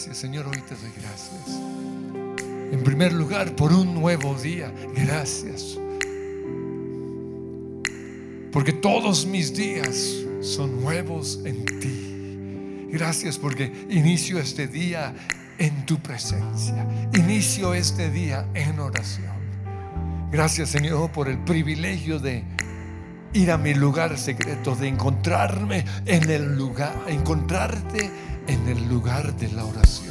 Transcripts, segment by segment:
Señor, hoy te doy gracias. En primer lugar, por un nuevo día. Gracias. Porque todos mis días son nuevos en ti. Gracias porque inicio este día en tu presencia. Inicio este día en oración. Gracias Señor por el privilegio de ir a mi lugar secreto, de encontrarme en el lugar, encontrarte en el lugar de la oración.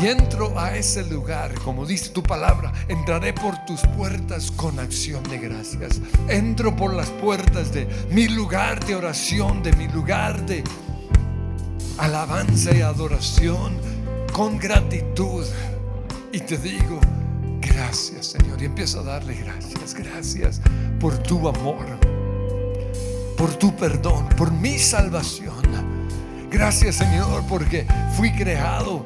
Y entro a ese lugar, como dice tu palabra, entraré por tus puertas con acción de gracias. Entro por las puertas de mi lugar de oración, de mi lugar de alabanza y adoración, con gratitud. Y te digo, gracias Señor. Y empiezo a darle gracias, gracias por tu amor. por tu perdón, por mi salvación. Gracias Señor porque fui creado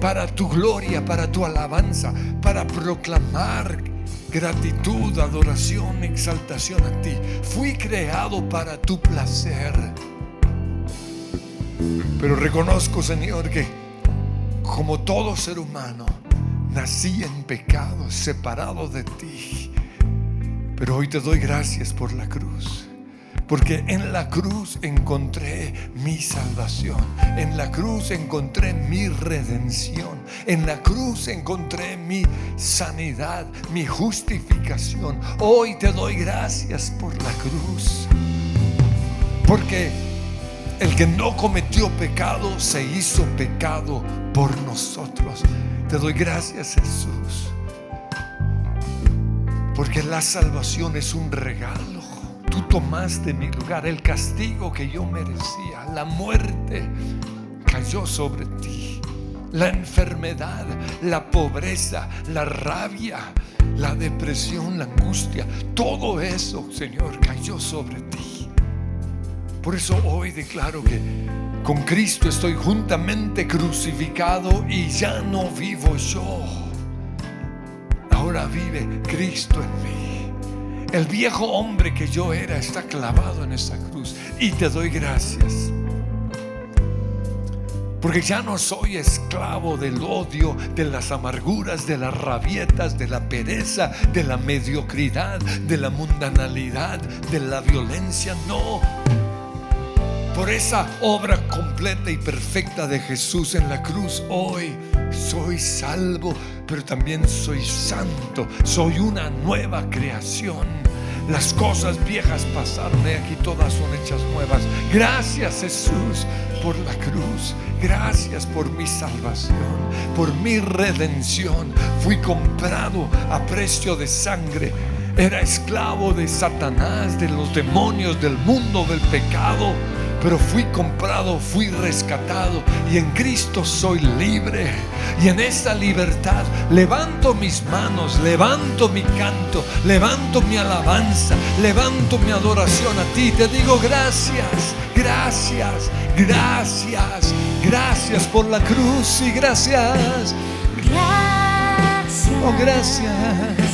para tu gloria, para tu alabanza, para proclamar gratitud, adoración, exaltación a ti. Fui creado para tu placer. Pero reconozco, Señor, que como todo ser humano, nací en pecado, separado de ti. Pero hoy te doy gracias por la cruz. Porque en la cruz encontré mi salvación. En la cruz encontré mi redención. En la cruz encontré mi sanidad, mi justificación. Hoy te doy gracias por la cruz. Porque el que no cometió pecado se hizo pecado por nosotros. Te doy gracias Jesús. Porque la salvación es un regalo Tú tomaste mi lugar, el castigo que yo merecía, la muerte cayó sobre ti. La enfermedad, la pobreza, la rabia, la depresión, la angustia, todo eso, Señor, cayó sobre ti. Por eso hoy declaro que con Cristo estoy juntamente crucificado y ya no vivo yo. Ahora vive Cristo en mí. El viejo hombre que yo era está clavado en esa cruz. Y te doy gracias. Porque ya no soy esclavo del odio, de las amarguras, de las rabietas, de la pereza, de la mediocridad, de la mundanalidad, de la violencia. No. Por esa obra completa y perfecta de Jesús en la cruz, hoy soy salvo, pero también soy santo. Soy una nueva creación. Las cosas viejas pasaron y aquí todas son hechas nuevas. Gracias Jesús por la cruz. Gracias por mi salvación, por mi redención. Fui comprado a precio de sangre. Era esclavo de Satanás, de los demonios, del mundo, del pecado pero fui comprado, fui rescatado y en Cristo soy libre. Y en esta libertad levanto mis manos, levanto mi canto, levanto mi alabanza, levanto mi adoración a ti. Te digo gracias, gracias, gracias, gracias por la cruz y gracias. Gracias. Oh, gracias.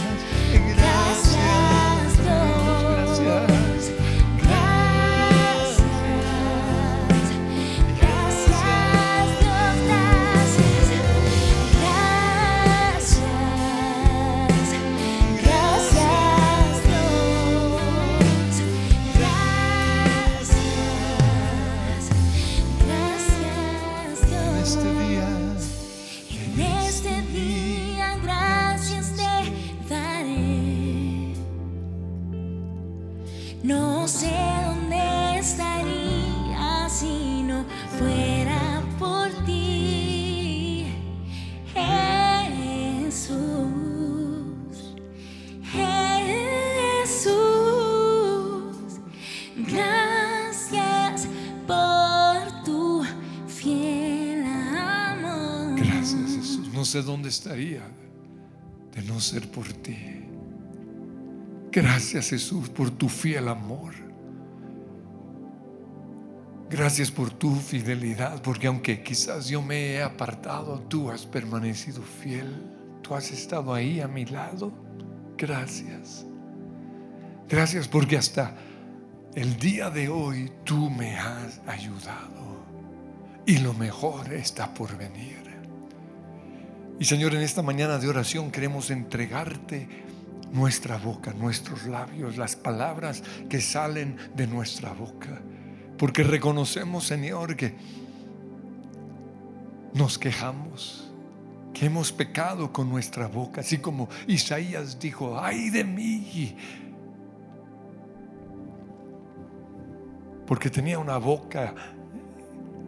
Estaría de no ser por ti. Gracias Jesús por tu fiel amor. Gracias por tu fidelidad, porque aunque quizás yo me he apartado, tú has permanecido fiel. Tú has estado ahí a mi lado. Gracias. Gracias porque hasta el día de hoy tú me has ayudado. Y lo mejor está por venir. Y Señor, en esta mañana de oración queremos entregarte nuestra boca, nuestros labios, las palabras que salen de nuestra boca. Porque reconocemos, Señor, que nos quejamos, que hemos pecado con nuestra boca, así como Isaías dijo, ay de mí. Porque tenía una boca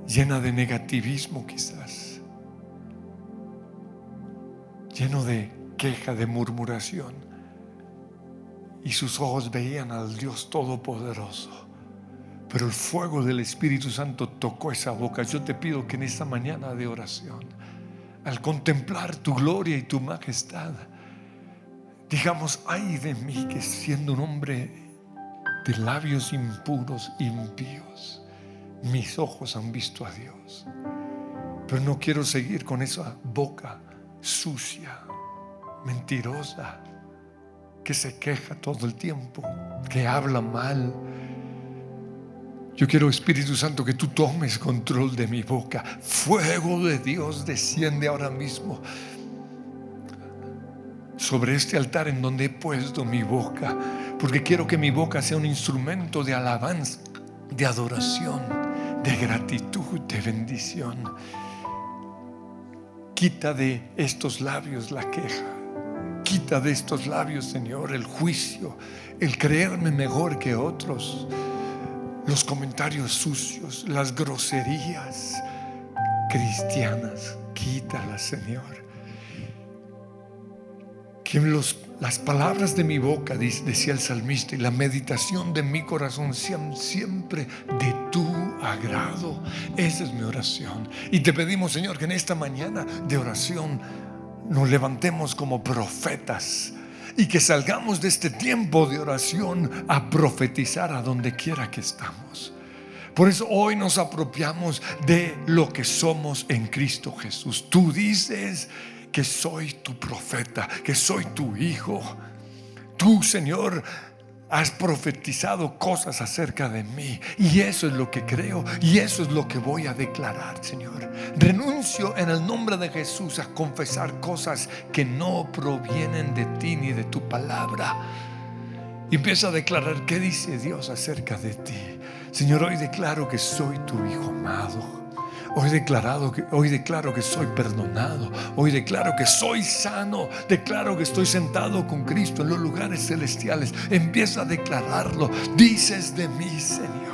llena de negativismo quizás lleno de queja, de murmuración. Y sus ojos veían al Dios Todopoderoso. Pero el fuego del Espíritu Santo tocó esa boca. Yo te pido que en esta mañana de oración, al contemplar tu gloria y tu majestad, digamos, ay de mí que siendo un hombre de labios impuros, impíos. Mis ojos han visto a Dios. Pero no quiero seguir con esa boca sucia, mentirosa, que se queja todo el tiempo, que habla mal. Yo quiero, Espíritu Santo, que tú tomes control de mi boca. Fuego de Dios desciende ahora mismo sobre este altar en donde he puesto mi boca, porque quiero que mi boca sea un instrumento de alabanza, de adoración, de gratitud, de bendición. Quita de estos labios la queja. Quita de estos labios, Señor, el juicio, el creerme mejor que otros, los comentarios sucios, las groserías cristianas. Quítalas, Señor. Que las palabras de mi boca, decía el salmista, y la meditación de mi corazón sean siempre de tu agrado. Esa es mi oración. Y te pedimos, Señor, que en esta mañana de oración nos levantemos como profetas y que salgamos de este tiempo de oración a profetizar a donde quiera que estamos. Por eso hoy nos apropiamos de lo que somos en Cristo Jesús. Tú dices que soy tu profeta, que soy tu hijo. Tú, Señor, has profetizado cosas acerca de mí. Y eso es lo que creo y eso es lo que voy a declarar, Señor. Renuncio en el nombre de Jesús a confesar cosas que no provienen de ti ni de tu palabra. Y empieza a declarar qué dice Dios acerca de ti. Señor, hoy declaro que soy tu hijo amado. Hoy, declarado hoy declaro que soy perdonado. Hoy declaro que soy sano. Declaro que estoy sentado con Cristo en los lugares celestiales. Empieza a declararlo. Dices de mí, Señor.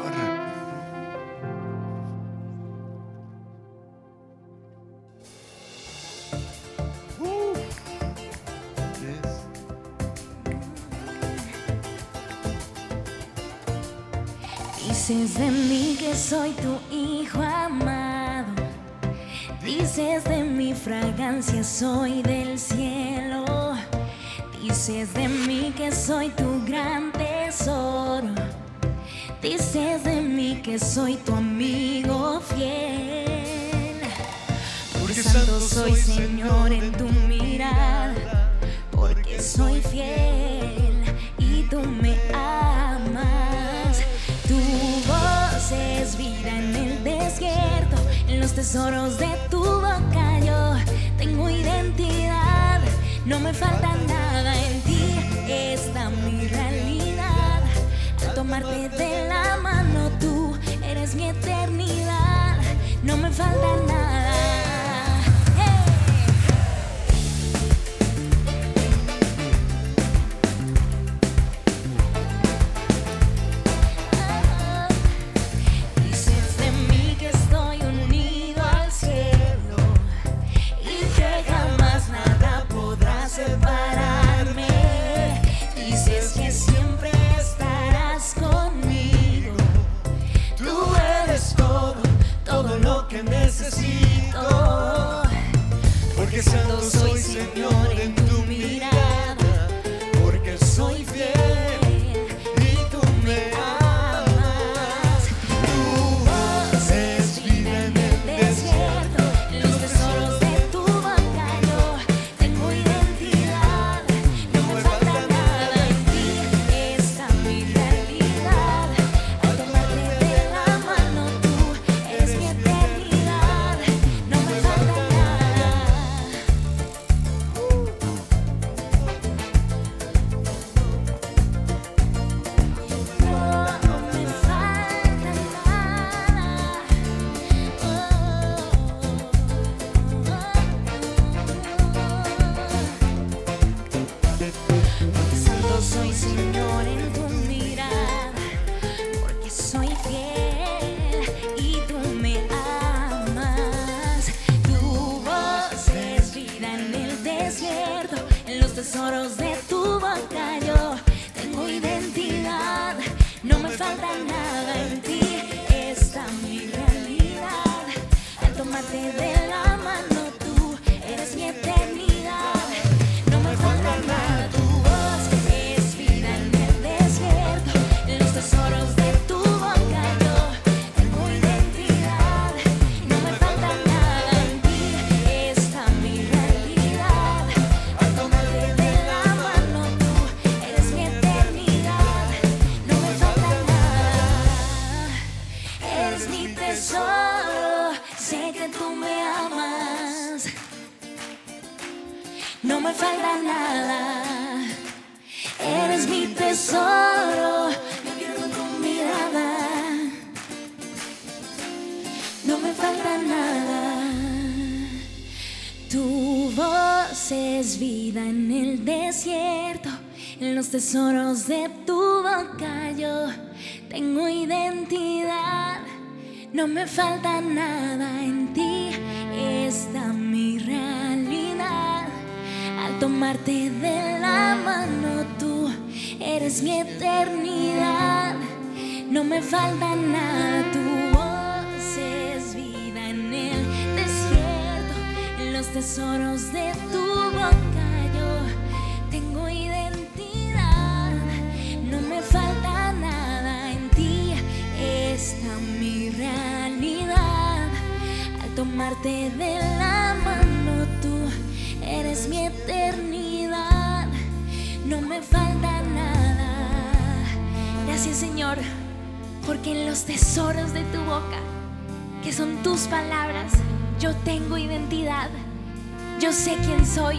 Dices de mí que soy tu hijo amado. Dices de mi fragancia soy del cielo. Dices de mí que soy tu gran tesoro. Dices de mí que soy tu amigo fiel. Porque santo soy Señor en tu mirada. Porque soy fiel los tesoros de tu boca yo tengo identidad, no me falta nada en ti, está mi realidad. Al tomarte de la mano tú eres mi eternidad, no me falta nada. santo soy Señor. Tesoros de tu boca yo tengo identidad, no me falta nada en ti, está mi realidad. Al tomarte de la mano tú eres mi eternidad, no me falta nada, tu voz es vida en el desierto, los tesoros de tu Tomarte de la mano tú eres mi eternidad, no me falta nada. Gracias Señor, porque en los tesoros de tu boca, que son tus palabras, yo tengo identidad. Yo sé quién soy.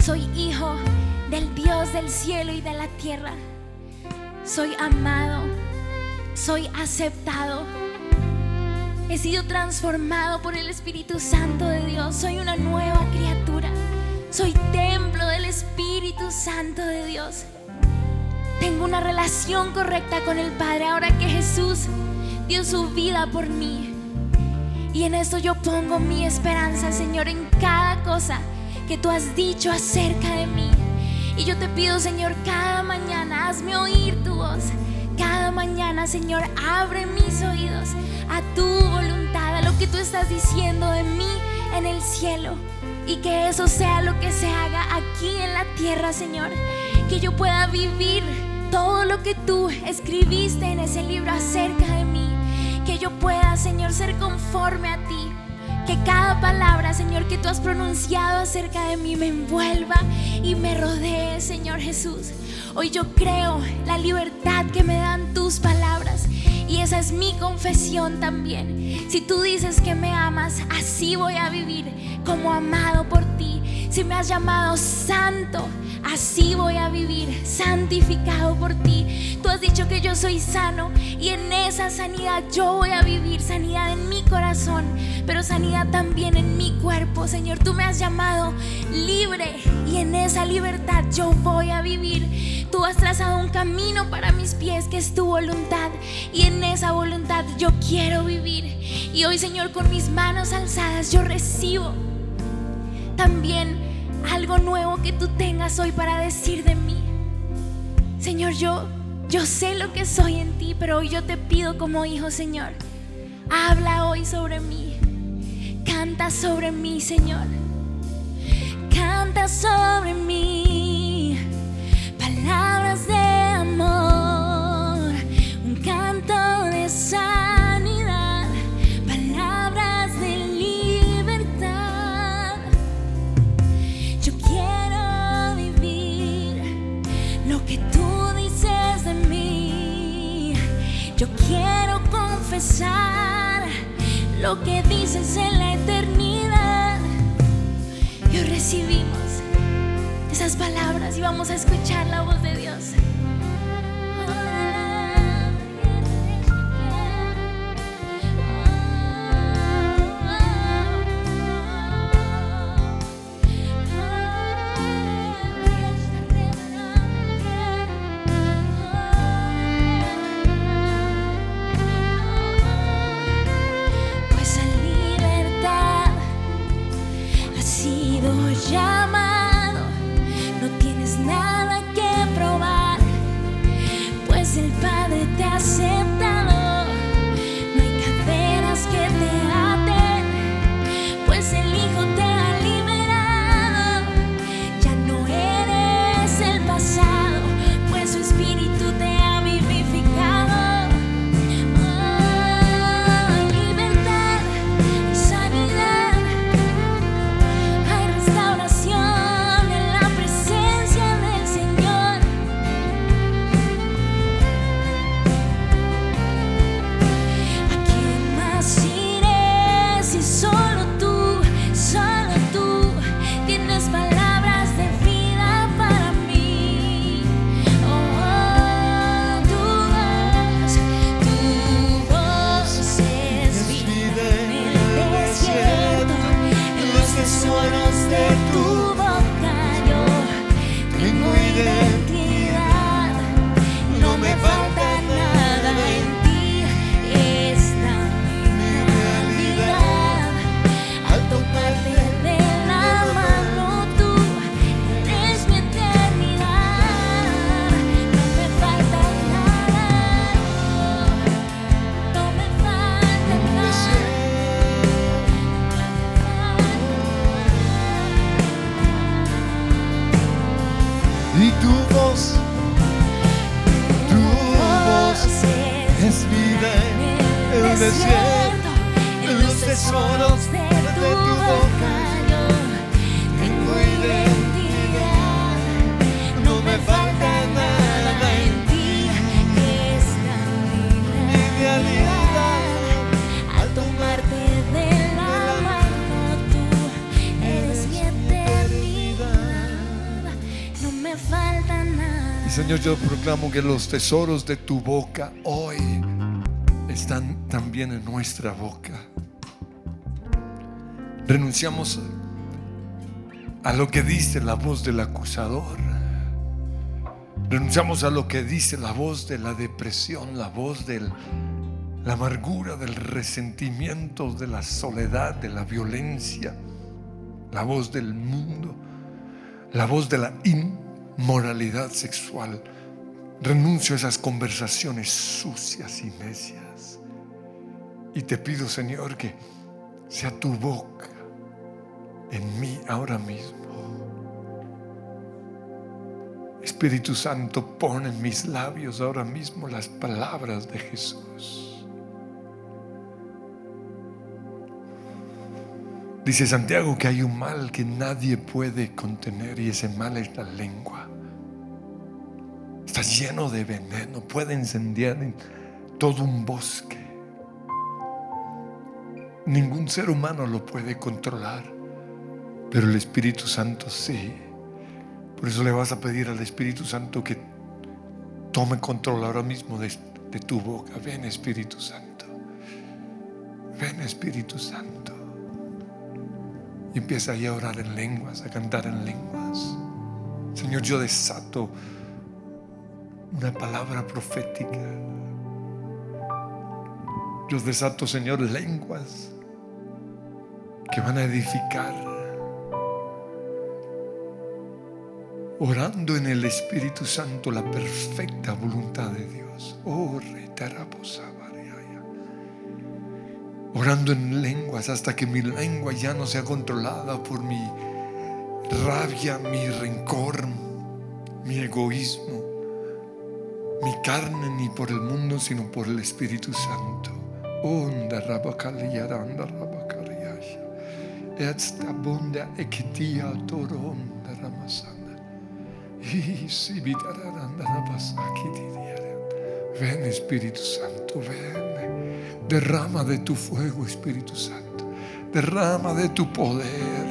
Soy hijo del Dios del cielo y de la tierra. Soy amado. Soy aceptado. He sido transformado por el Espíritu Santo de Dios. Soy una nueva criatura. Soy templo del Espíritu Santo de Dios. Tengo una relación correcta con el Padre ahora que Jesús dio su vida por mí. Y en esto yo pongo mi esperanza, Señor, en cada cosa que tú has dicho acerca de mí. Y yo te pido, Señor, cada mañana hazme oír tu voz. Cada mañana, Señor, abre mis oídos a tu voluntad, a lo que tú estás diciendo de mí en el cielo. Y que eso sea lo que se haga aquí en la tierra, Señor. Que yo pueda vivir todo lo que tú escribiste en ese libro acerca de mí. Que yo pueda, Señor, ser conforme a ti. Que cada palabra, Señor, que tú has pronunciado acerca de mí me envuelva y me rodee, Señor Jesús. Hoy yo creo la libertad que me dan tus palabras. Y esa es mi confesión también. Si tú dices que me amas, así voy a vivir como amado por ti. Si me has llamado santo, así voy a vivir santificado por ti. Tú has dicho que yo soy sano y en esa sanidad yo voy a vivir sanidad en mi corazón, pero sanidad también en mi cuerpo. Señor, tú me has llamado libre y en esa libertad yo voy a vivir. Tú has trazado un camino para mis pies que es tu voluntad y en esa voluntad yo quiero vivir. Y hoy, Señor, con mis manos alzadas yo recibo también algo nuevo que tú tengas hoy para decir de mí. Señor, yo yo sé lo que soy en ti, pero hoy yo te pido como hijo, Señor, habla hoy sobre mí. Canta sobre mí, Señor. Canta sobre mí. Lo que dices en la eternidad. Y hoy recibimos esas palabras y vamos a escuchar la voz de Dios. Yo proclamo que los tesoros de tu boca hoy están también en nuestra boca. Renunciamos a lo que dice la voz del acusador. Renunciamos a lo que dice la voz de la depresión, la voz de la amargura, del resentimiento, de la soledad, de la violencia, la voz del mundo, la voz de la inmoralidad sexual. Renuncio a esas conversaciones sucias y necias. Y te pido, Señor, que sea tu boca en mí ahora mismo. Espíritu Santo, pon en mis labios ahora mismo las palabras de Jesús. Dice Santiago que hay un mal que nadie puede contener y ese mal es la lengua. Está lleno de veneno, puede incendiar todo un bosque. Ningún ser humano lo puede controlar, pero el Espíritu Santo sí. Por eso le vas a pedir al Espíritu Santo que tome control ahora mismo de, tu boca. Ven Espíritu Santo. Ven Espíritu Santo. Y empieza ahí a orar en lenguas, a cantar en lenguas. Señor, yo desato una palabra profética. Yo desato, Señor, lenguas que van a edificar. Orando en el Espíritu Santo la perfecta voluntad de Dios. Oh, Orando en lenguas hasta que mi lengua ya no sea controlada por mi rabia, mi rencor, mi egoísmo, mi carne, ni por el mundo, sino por el Espíritu Santo. Oh, esta bunda ekitia toronda ramasana. Y si Ven Espíritu Santo, ven. Derrama de tu fuego, Espíritu Santo. Derrama de tu poder.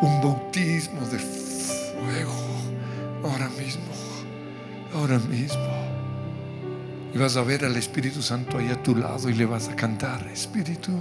Un bautismo de fuego. Ahora mismo. Ahora mismo. Y vas a ver al Espíritu Santo ahí a tu lado y le vas a cantar, Espíritu.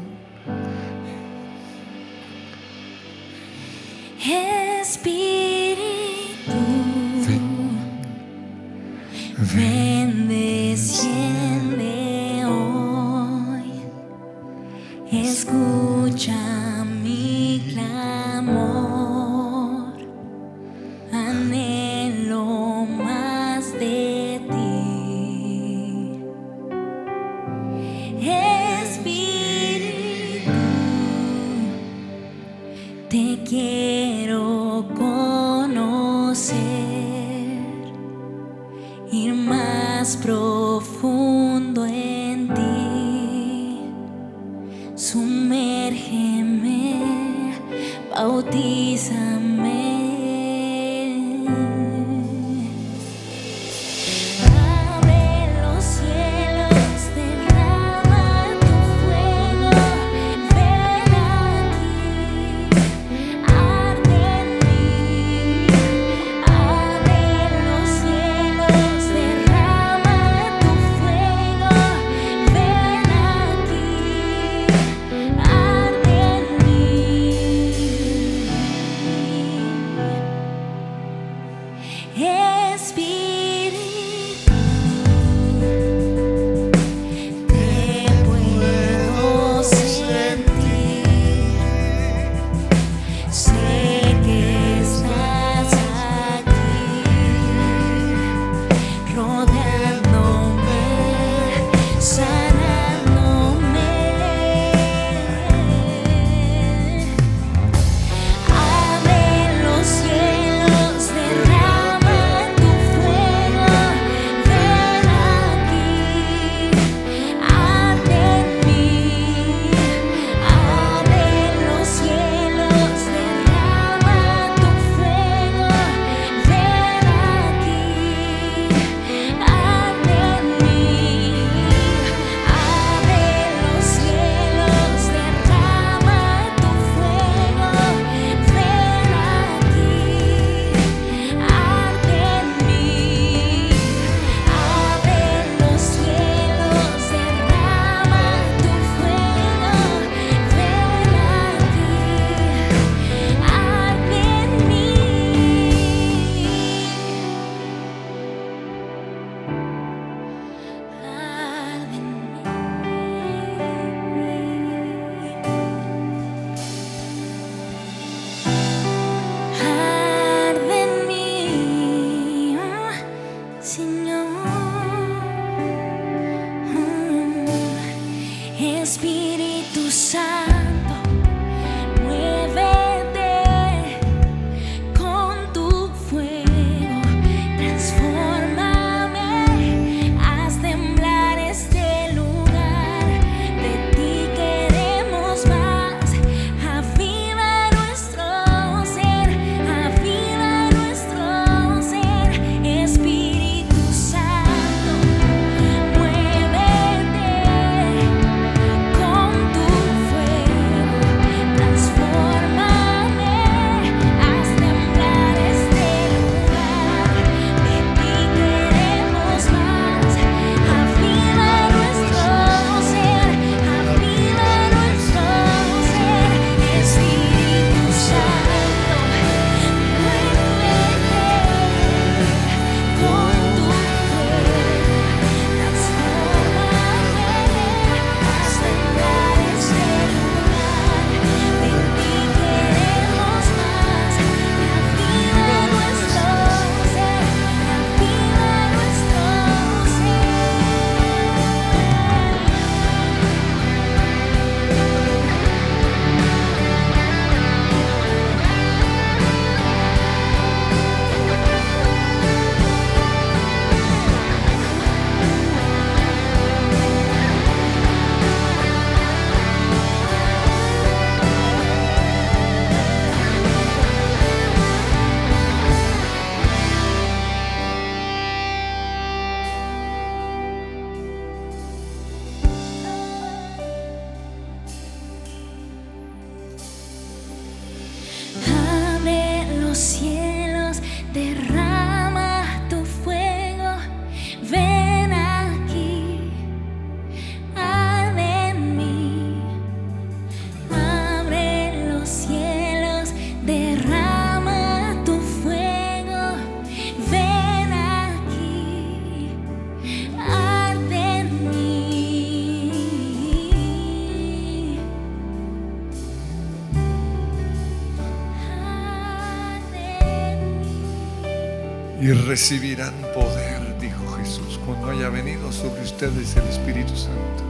Recibirán poder, dijo Jesús, cuando haya venido sobre ustedes el Espíritu Santo.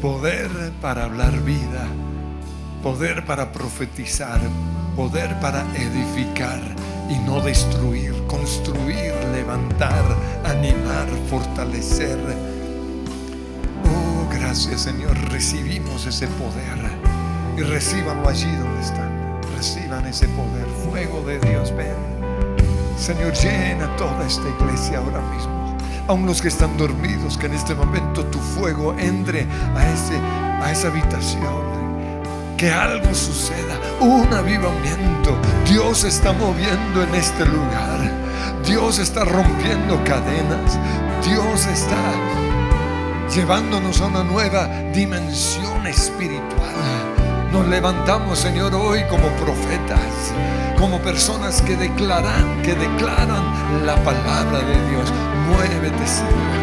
Poder para hablar vida, poder para profetizar, poder para edificar y no destruir, construir, levantar, animar, fortalecer. Oh, gracias Señor, recibimos ese poder y recíbanlo allí donde están. Reciban ese poder, fuego de Dios, ven. Señor, llena toda esta iglesia ahora mismo. Aun los que están dormidos, que en este momento tu fuego entre a, ese, a esa habitación. Que algo suceda, un avivamiento. Dios está moviendo en este lugar. Dios está rompiendo cadenas. Dios está llevándonos a una nueva dimensión espiritual. Nos levantamos, Señor, hoy como profetas, como personas que declaran, que declaran la palabra de Dios. Muévete, Señor,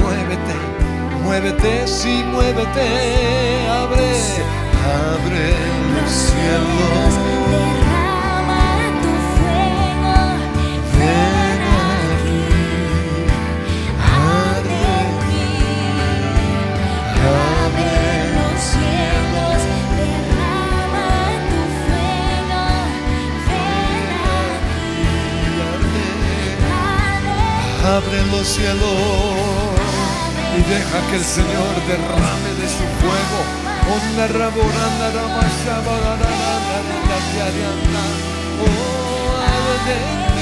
muévete, muévete, sí, muévete, abre, abre los cielos. Abre los cielos y deja que el Señor derrame de su fuego. Oh,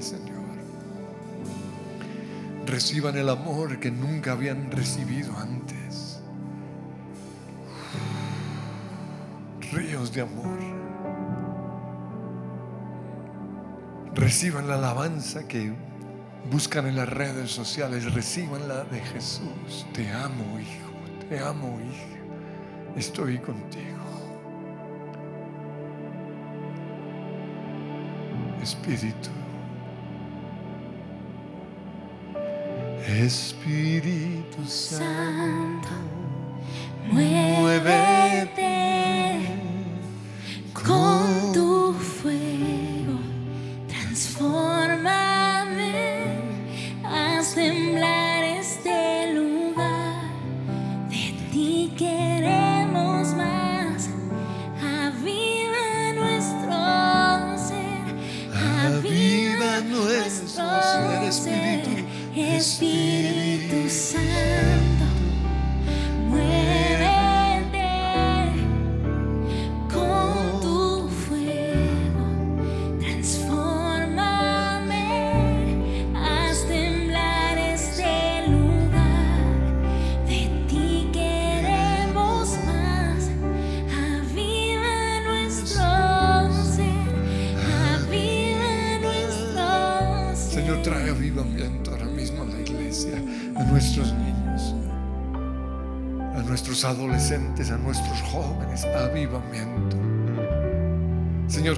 Señor. Reciban el amor que nunca habían recibido antes. Ríos de amor. Reciban la alabanza que buscan en las redes sociales. Reciban la de Jesús. Te amo, hijo. Te amo, hija. Estoy contigo. Espíritu. Espíritu Santo, muévete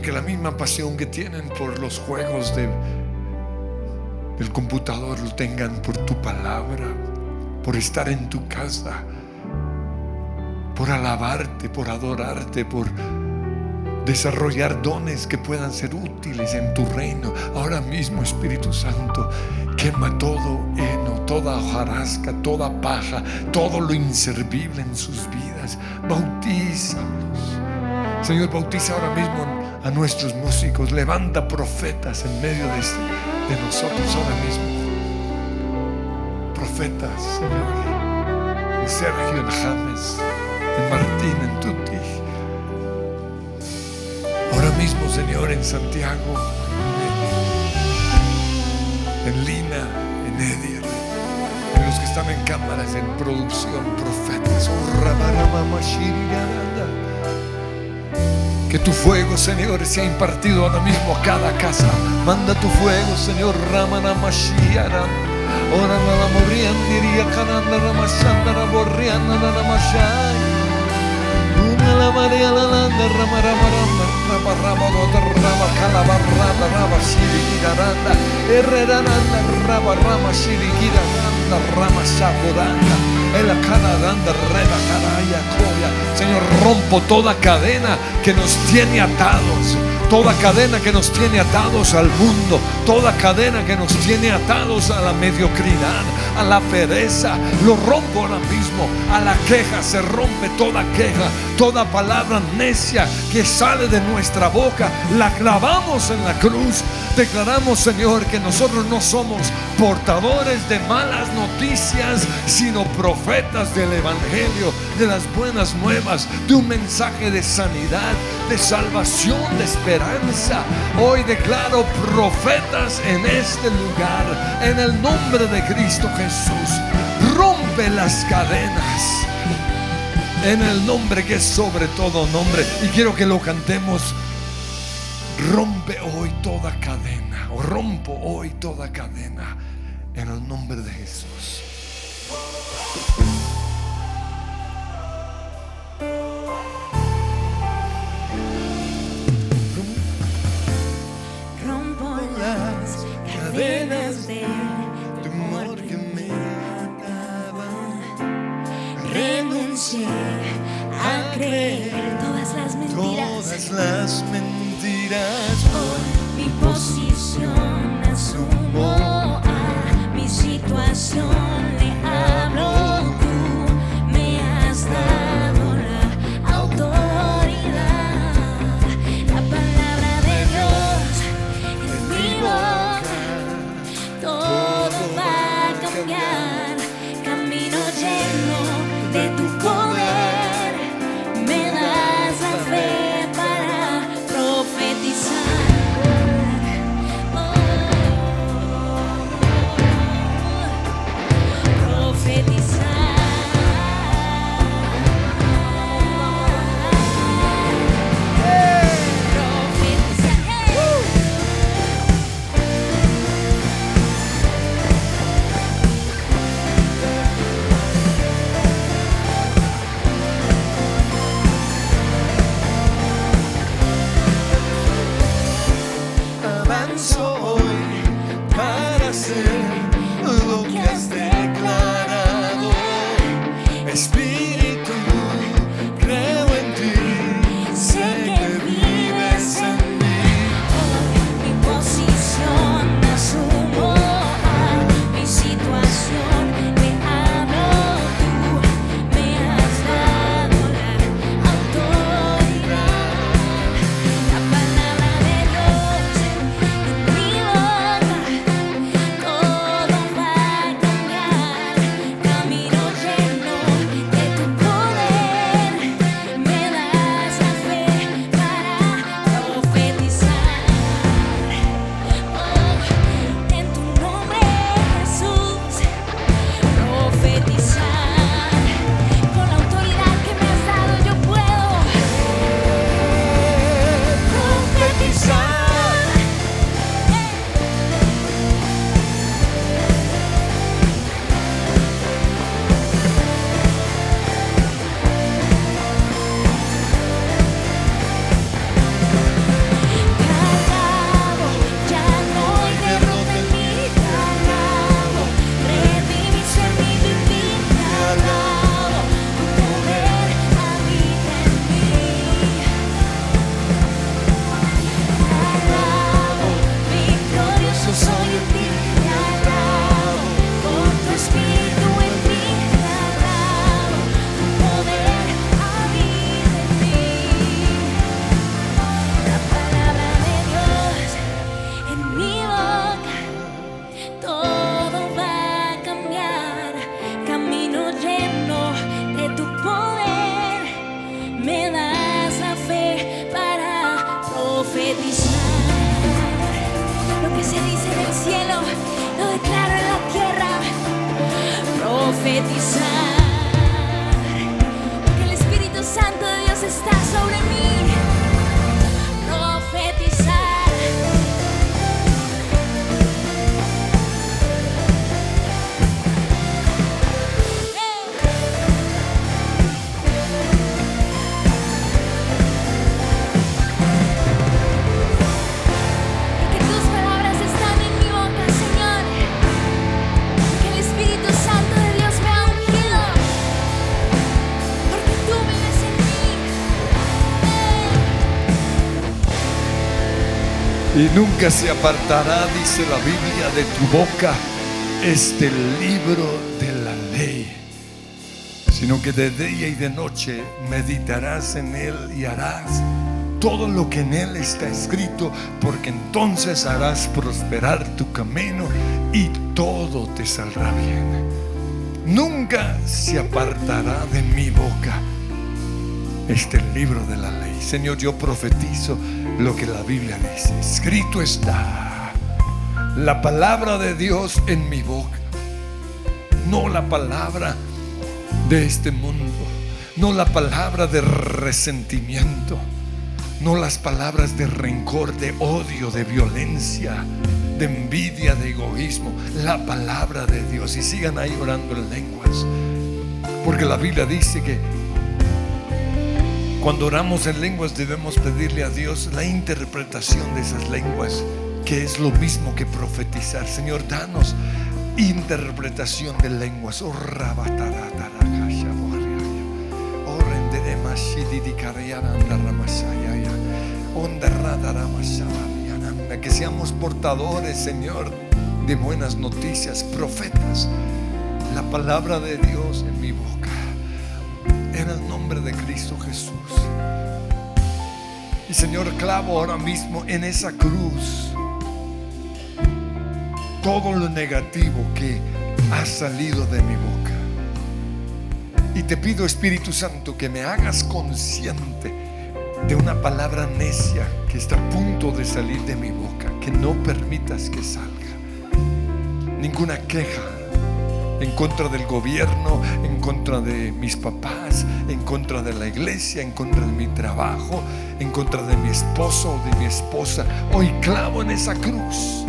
que la misma pasión que tienen por los juegos de, del computador lo tengan por tu palabra, por estar en tu casa, por alabarte, por adorarte, por desarrollar dones que puedan ser útiles en tu reino. Ahora mismo, Espíritu Santo, quema todo heno, toda hojarasca, toda paja, todo lo inservible en sus vidas. Bautízalos. Señor, bautiza ahora mismo a nuestros músicos. Levanta profetas en medio de, este- de nosotros ahora mismo. Profetas, Señor. En Sergio, en James, en Martín, en Tuti. Ahora mismo, Señor, en Santiago, en, Lina, en Edier, en los que están en cámaras, en producción, profetas. Oh. Que tu fuego, Señor, sea impartido ahora mismo a cada casa. Manda tu fuego, Señor, Ramana Mashiara. Ora la morian diría cananda ramashanda raborriana ramashai. Una la María la landa rama rama rama rama rama dota rama rama rama shirigaranda. Herreranda rama rama shirigaranda rama shapuranda. En la canadanda reba caraya coya. Señor, rompo toda cadena que nos tiene atados. Toda cadena que nos tiene atados al mundo, toda cadena que nos tiene atados a la mediocridad, a la pereza, lo rompo ahora mismo. A la queja se rompe toda queja, toda palabra necia que sale de nuestra boca, la clavamos en la cruz. Declaramos, Señor, que nosotros no somos portadores de malas noticias, sino profetas del Evangelio, de las buenas nuevas, de un mensaje de sanidad, de salvación, de esperanza. Hoy declaro profetas en este lugar, en el nombre de Cristo Jesús. Rompe las cadenas. En el nombre que es sobre todo nombre. Y quiero que lo cantemos. Rompe hoy toda cadena. O rompo hoy toda cadena. En el nombre de Jesús. Rompo las cadenas de Temor que me ataba. renuncié a creer todas las mentiras. Todas las mentiras. Por mi posición asumo a mi situación Profetizar. Nunca se apartará, dice la Biblia, de tu boca este libro de la ley, sino que de día y de noche meditarás en él y harás todo lo que en él está escrito, porque entonces harás prosperar tu camino y todo te saldrá bien. Nunca se apartará de mi boca este libro de la ley. Señor, yo profetizo lo que la Biblia dice. Escrito está la palabra de Dios en mi boca. No la palabra de este mundo. No la palabra de resentimiento. No las palabras de rencor, de odio, de violencia, de envidia, de egoísmo. La palabra de Dios. Y sigan ahí orando en lenguas. Porque la Biblia dice que cuando oramos en lenguas debemos pedirle a Dios la interpretación de esas lenguas, que es lo mismo que profetizar. Señor, danos interpretación de lenguas. Oh. Oh. Que seamos portadores, Señor, de buenas noticias, profetas. La palabra de Dios en mi boca en el nombre de Cristo Jesús. Y Señor, clavo ahora mismo en esa cruz todo lo negativo que ha salido de mi boca. Y te pido, Espíritu Santo, que me hagas consciente de una palabra necia que está a punto de salir de mi boca, que no permitas que salga. Ninguna queja en contra del gobierno, en contra de mis papás, en contra de la iglesia, en contra de mi trabajo, en contra de mi esposo o de mi esposa. Hoy clavo en esa cruz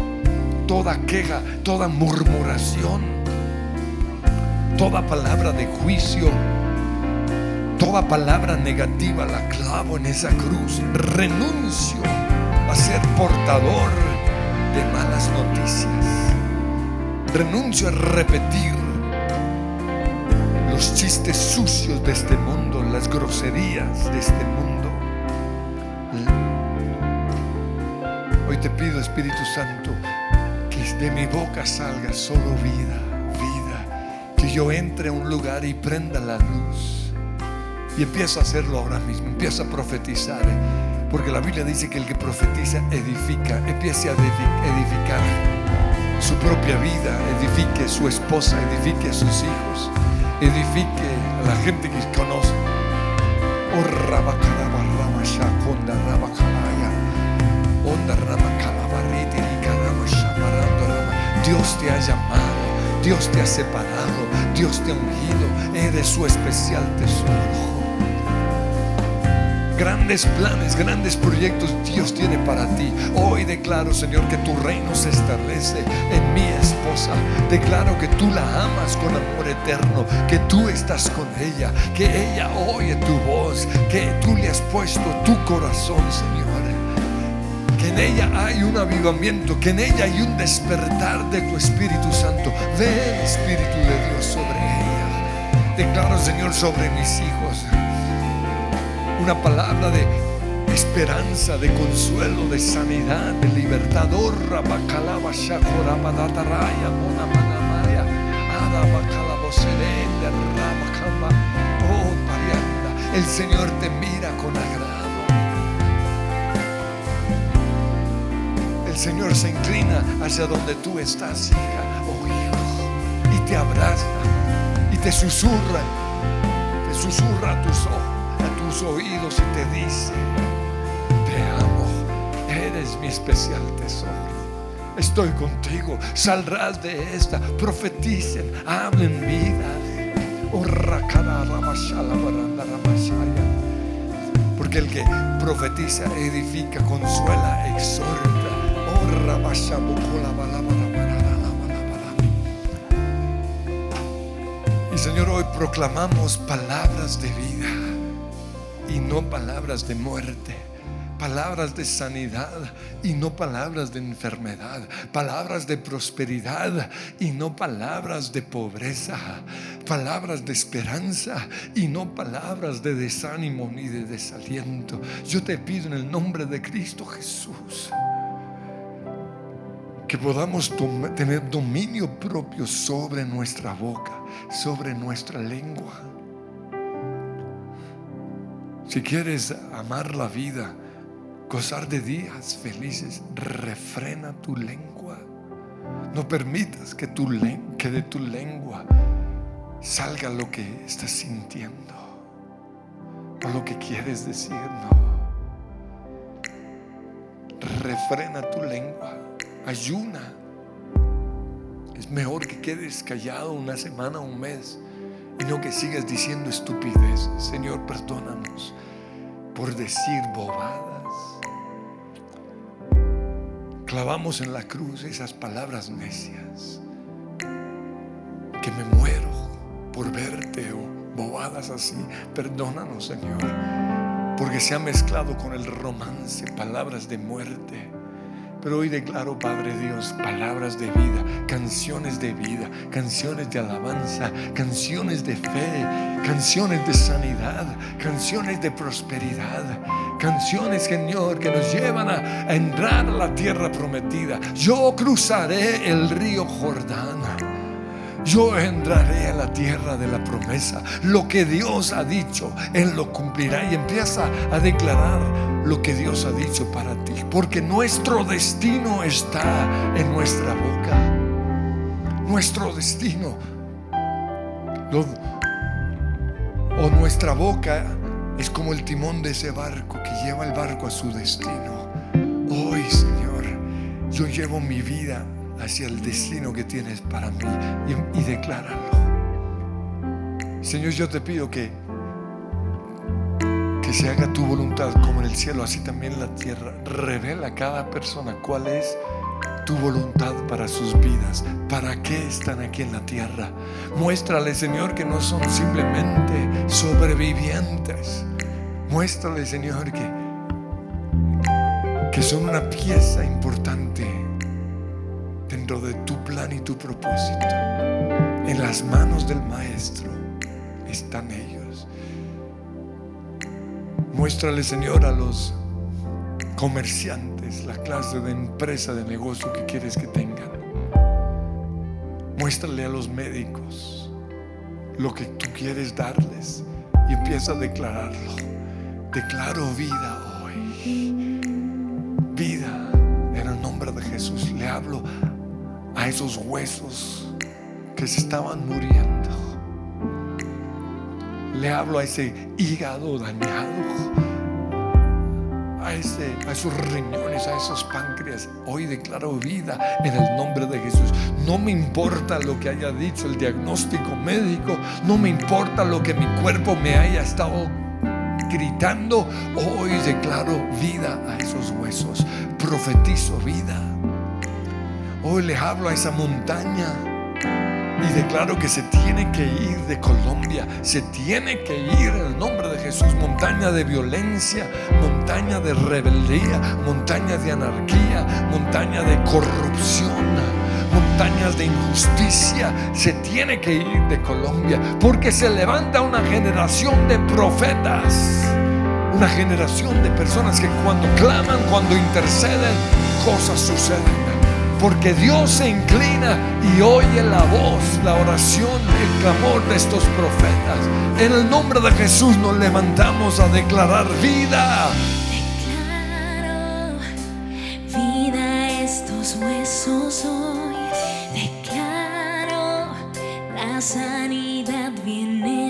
toda queja, toda murmuración, toda palabra de juicio, toda palabra negativa la clavo en esa cruz. Renuncio a ser portador de malas noticias. Renuncio a repetir los chistes sucios de este mundo, las groserías de este mundo. Hoy te pido, Espíritu Santo, que de mi boca salga solo vida, vida. Que yo entre a un lugar y prenda la luz. Y empiezo a hacerlo ahora mismo, empiezo a profetizar. Porque la Biblia dice que el que profetiza edifica, empiece a edificar su propia vida, edifique su esposa, edifique a sus hijos, edifique a la gente que conoce. Oh, Dios te ha llamado, Dios te ha separado, Dios te ha ungido, eres su especial tesoro grandes planes, grandes proyectos Dios tiene para ti. Hoy declaro, Señor, que tu reino se establece en mi esposa. Declaro que tú la amas con amor eterno, que tú estás con ella, que ella oye tu voz, que tú le has puesto tu corazón, Señor. Que en ella hay un avivamiento, que en ella hay un despertar de tu Espíritu Santo. Ve el Espíritu de Dios sobre ella. Declaro, Señor, sobre mis hijos una palabra de esperanza, de consuelo, de sanidad, de libertad. Oh, el Señor te mira con agrado. El Señor se inclina hacia donde tú estás, hija, oh hijo, y te abraza y te susurra, te susurra a tus ojos oídos y te dice, te amo, eres mi especial tesoro. Estoy contigo, saldrás de esta, profeticen, hablen vida. Porque el que profetiza, edifica, consuela, exhorta. Y Señor, hoy proclamamos palabras de vida no palabras de muerte. Palabras de sanidad y no palabras de enfermedad. Palabras de prosperidad y no palabras de pobreza. Palabras de esperanza y no palabras de desánimo ni de desaliento. Yo te pido en el nombre de Cristo Jesús que podamos tener dominio propio sobre nuestra boca, sobre nuestra lengua si quieres amar la vida, gozar de días felices, refrena tu lengua. No permitas que, de tu lengua salga lo que estás sintiendo o lo que quieres decir. No. Refrena tu lengua, ayuna. Es mejor que quedes callado una semana, un mes y no que sigas diciendo estupidez. Señor, perdónanos por decir bobadas. Clavamos en la cruz esas palabras necias. Que me muero por verte o bobadas así. Perdónanos, Señor, porque se ha mezclado con el romance, palabras de muerte pero hoy declaro, Padre Dios, palabras de vida, canciones de vida, canciones de alabanza, canciones de fe, canciones de sanidad, canciones de prosperidad, canciones, Señor, que nos llevan a, entrar a la tierra prometida. Yo cruzaré el río Jordán. Yo entraré a la tierra de la promesa. Lo que Dios ha dicho, Él lo cumplirá. Y empieza a declarar lo que Dios ha dicho para ti. Porque nuestro destino está en nuestra boca. Nuestro destino. o nuestra boca es como el timón de ese barco que lleva el barco a su destino. Hoy, Señor, yo llevo mi vida hacia el destino que tienes para mí y, y decláralo. Señor, yo te pido que que se haga tu voluntad como en el cielo, así también en la tierra. Revela a cada persona cuál es tu voluntad para sus vidas, para qué están aquí en la tierra. Muéstrale, Señor, que no son simplemente sobrevivientes. Muéstrale, Señor, que, que son una pieza importante dentro de tu plan y tu propósito. En las manos del Maestro están ellos. Muéstrale, Señor, a los comerciantes la clase de empresa, de negocio que quieres que tengan. Muéstrale a los médicos lo que tú quieres darles y empieza a declararlo. Declaro vida hoy. Vida en el nombre de Jesús. Le hablo a esos huesos que se estaban muriendo. Le hablo a ese hígado dañado a, ese, a esos riñones, a esos páncreas. Hoy declaro vida en el nombre de Jesús. No me importa lo que haya dicho el diagnóstico médico, no me importa lo que mi cuerpo me haya estado gritando. Hoy declaro vida a esos huesos. Profetizo vida. Hoy le hablo a esa montaña y declaro que se tiene que ir de Colombia, se tiene que ir en el nombre de Jesús, montaña de violencia, montaña de rebeldía, montaña de anarquía, montaña de corrupción, montañas de injusticia, se tiene que ir de Colombia, porque se levanta una generación de profetas, una generación de personas que cuando claman, cuando interceden, cosas suceden porque Dios se inclina y oye la voz, la oración, el clamor de estos profetas. En el nombre de Jesús nos levantamos a declarar vida. Declaro vida a estos huesos hoy. Declaro la sanidad viene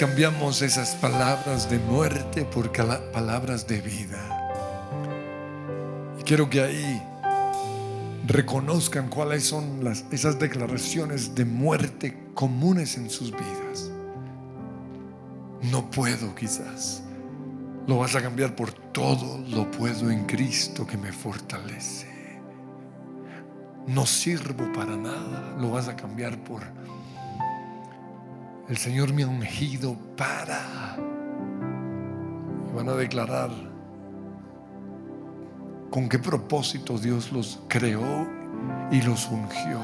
cambiamos esas palabras de muerte por palabras de vida. Y quiero que ahí reconozcan cuáles son las, esas declaraciones de muerte comunes en sus vidas. No puedo quizás. Lo vas a cambiar por todo lo puedo en Cristo que me fortalece. No sirvo para nada. Lo vas a cambiar por el Señor me ha ungido para. Y van a declarar con qué propósito Dios los creó y los ungió.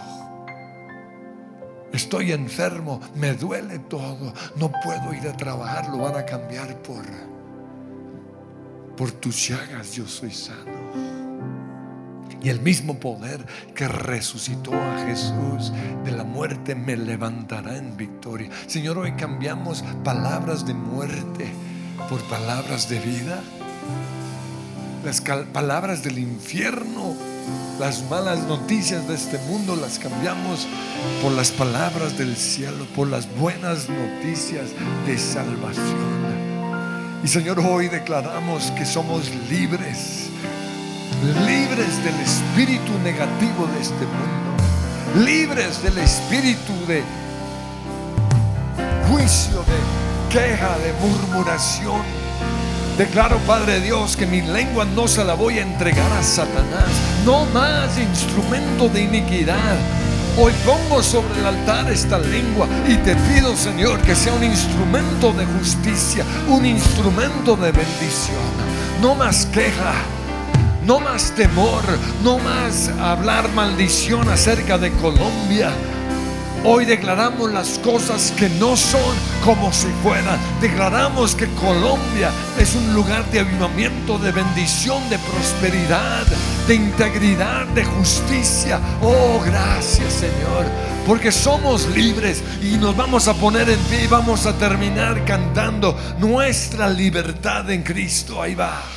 Estoy enfermo, me duele todo, no puedo ir a trabajar, lo van a cambiar por por tus llagas yo soy sano. Y el mismo poder que resucitó a Jesús de la muerte me levantará en victoria. Señor, hoy cambiamos palabras de muerte por palabras de vida. Las palabras del infierno, las malas noticias de este mundo las cambiamos por las palabras del cielo, por las buenas noticias de salvación. Y Señor, hoy declaramos que somos libres libres del espíritu negativo de este mundo, libres del espíritu de juicio, de queja, de murmuración. Declaro, Padre Dios, que mi lengua no se la voy a entregar a Satanás, no más instrumento de iniquidad. Hoy pongo sobre el altar esta lengua y te pido, Señor, que sea un instrumento de justicia, un instrumento de bendición. No más queja, no más temor, no más hablar maldición acerca de Colombia. Hoy declaramos las cosas que no son como si fueran. Declaramos que Colombia es un lugar de avivamiento, de bendición, de prosperidad, de integridad, de justicia. Oh, gracias Señor, porque somos libres y nos vamos a poner en pie y vamos a terminar cantando nuestra libertad en Cristo. Ahí va.